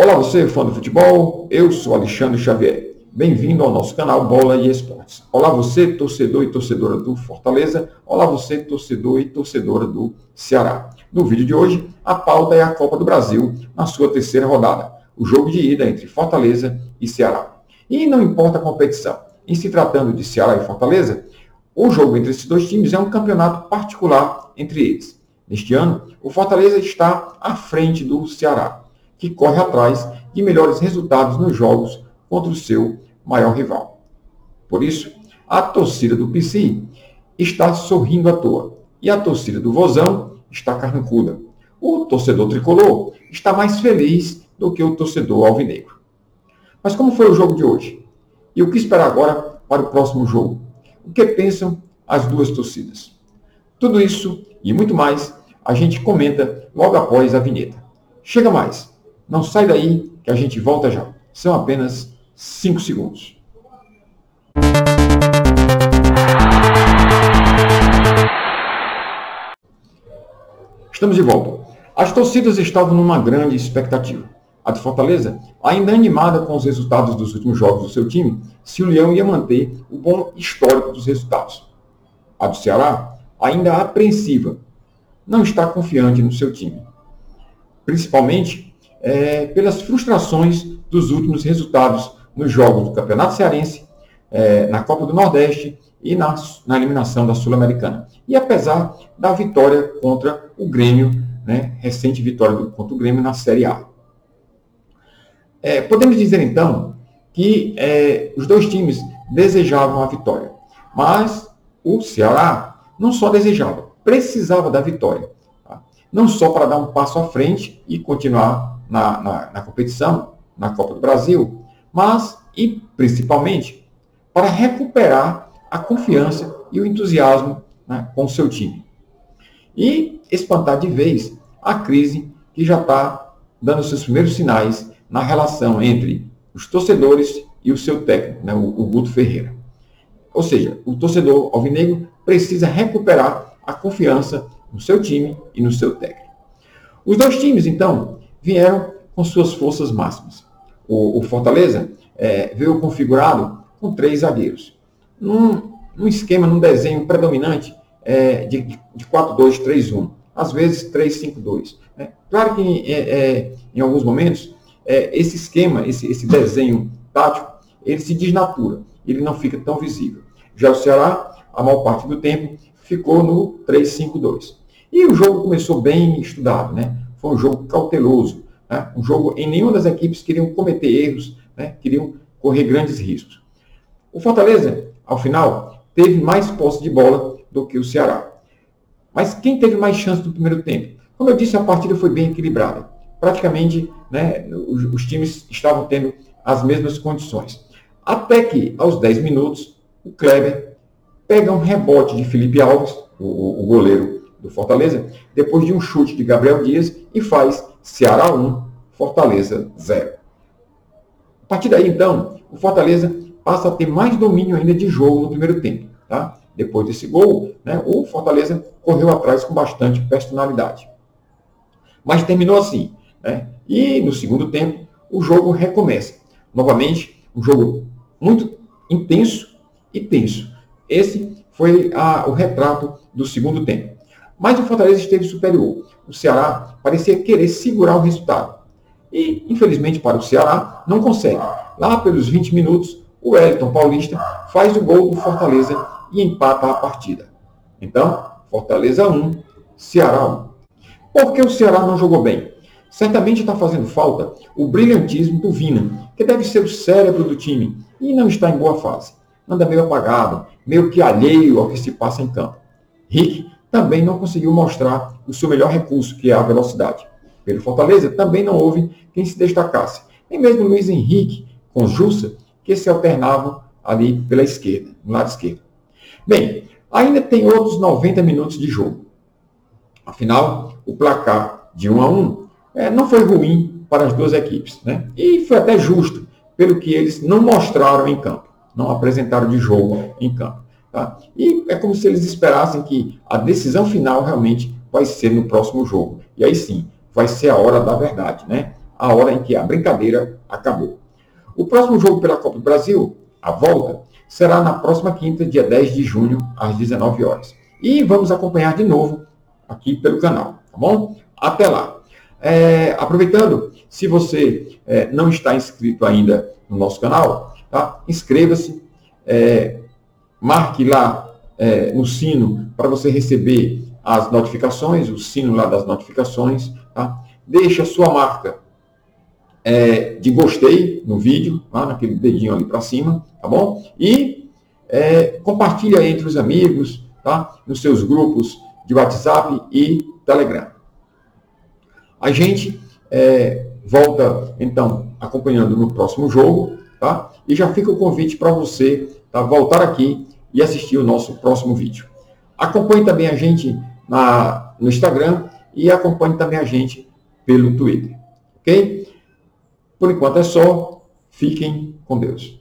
Olá você, fã do futebol, eu sou Alexandre Xavier. Bem-vindo ao nosso canal Bola e Esportes. Olá você, torcedor e torcedora do Fortaleza. Olá você, torcedor e torcedora do Ceará. No vídeo de hoje, a pauta é a Copa do Brasil na sua terceira rodada, o jogo de ida entre Fortaleza e Ceará. E não importa a competição, em se tratando de Ceará e Fortaleza, o jogo entre esses dois times é um campeonato particular entre eles. Neste ano, o Fortaleza está à frente do Ceará que corre atrás de melhores resultados nos jogos contra o seu maior rival. Por isso, a torcida do PC está sorrindo à toa e a torcida do Vozão está carrancuda. O torcedor tricolor está mais feliz do que o torcedor alvinegro. Mas como foi o jogo de hoje? E o que esperar agora para o próximo jogo? O que pensam as duas torcidas? Tudo isso e muito mais a gente comenta logo após a vinheta. Chega mais! Não sai daí que a gente volta já. São apenas 5 segundos. Estamos de volta. As torcidas estavam numa grande expectativa. A de Fortaleza, ainda animada com os resultados dos últimos jogos do seu time, se o Leão ia manter o bom histórico dos resultados. A do Ceará, ainda apreensiva, não está confiante no seu time. Principalmente é, pelas frustrações dos últimos resultados nos jogos do Campeonato Cearense, é, na Copa do Nordeste e na, na eliminação da Sul-Americana. E apesar da vitória contra o Grêmio, né, recente vitória contra o Grêmio na Série A. É, podemos dizer então que é, os dois times desejavam a vitória, mas o Ceará não só desejava, precisava da vitória. Tá? Não só para dar um passo à frente e continuar na, na, na competição, na Copa do Brasil, mas e principalmente para recuperar a confiança e o entusiasmo né, com o seu time. E espantar de vez a crise que já está dando seus primeiros sinais na relação entre os torcedores e o seu técnico, né, o, o Guto Ferreira. Ou seja, o torcedor alvinegro precisa recuperar a confiança no seu time e no seu técnico. Os dois times, então, vieram com suas forças máximas. O, o Fortaleza é, veio configurado com três zagueiros. Num, num esquema, num desenho predominante é, de, de 4-2-3-1, às vezes 3-5-2. Né? Claro que é, é, em alguns momentos, é, esse esquema, esse, esse desenho tático, ele se desnatura, ele não fica tão visível. Já o Ceará, a maior parte do tempo, ficou no 3-5-2. E o jogo começou bem estudado, né? Foi um jogo cauteloso, né? um jogo em nenhuma das equipes queriam cometer erros, né? queriam correr grandes riscos. O Fortaleza, ao final, teve mais posse de bola do que o Ceará. Mas quem teve mais chance no primeiro tempo? Como eu disse, a partida foi bem equilibrada. Praticamente, né, os, os times estavam tendo as mesmas condições. Até que, aos 10 minutos, o Kleber pega um rebote de Felipe Alves, o, o goleiro do Fortaleza, depois de um chute de Gabriel Dias e faz Ceará 1, Fortaleza 0. A partir daí, então, o Fortaleza passa a ter mais domínio ainda de jogo no primeiro tempo. Tá? Depois desse gol, né, o Fortaleza correu atrás com bastante personalidade. Mas terminou assim. Né? E no segundo tempo, o jogo recomeça. Novamente, um jogo muito intenso e tenso. Esse foi a, o retrato do segundo tempo. Mas o Fortaleza esteve superior. O Ceará parecia querer segurar o resultado. E, infelizmente para o Ceará, não consegue. Lá pelos 20 minutos, o Wellington Paulista faz o gol do Fortaleza e empata a partida. Então, Fortaleza 1, Ceará 1. Por que o Ceará não jogou bem? Certamente está fazendo falta o brilhantismo do Vina, que deve ser o cérebro do time, e não está em boa fase. Anda meio apagado, meio que alheio ao que se passa em campo. Rick também não conseguiu mostrar o seu melhor recurso, que é a velocidade. Pelo Fortaleza, também não houve quem se destacasse. Nem mesmo Luiz Henrique com Jussa, que se alternavam ali pela esquerda, no lado esquerdo. Bem, ainda tem outros 90 minutos de jogo. Afinal, o placar de 1 a 1 é, não foi ruim para as duas equipes. Né? E foi até justo, pelo que eles não mostraram em campo, não apresentaram de jogo em campo. Tá? E é como se eles esperassem que a decisão final realmente vai ser no próximo jogo. E aí sim, vai ser a hora da verdade, né? a hora em que a brincadeira acabou. O próximo jogo pela Copa do Brasil, a volta, será na próxima quinta, dia 10 de junho, às 19 horas. E vamos acompanhar de novo aqui pelo canal, tá bom? Até lá. É, aproveitando, se você é, não está inscrito ainda no nosso canal, tá? inscreva-se, é, marque lá é, no sino para você receber as notificações, o sino lá das notificações, tá? deixe a sua marca é, de gostei no vídeo, lá naquele dedinho ali para cima, tá bom? E é, compartilhe aí entre os amigos, tá? Nos seus grupos de WhatsApp e Telegram. A gente é, volta, então, acompanhando no próximo jogo, tá? E já fica o convite para você tá, voltar aqui e assistir o nosso próximo vídeo. Acompanhe também a gente na, no Instagram e acompanhe também a gente pelo Twitter, ok? Por enquanto é só. Fiquem com Deus.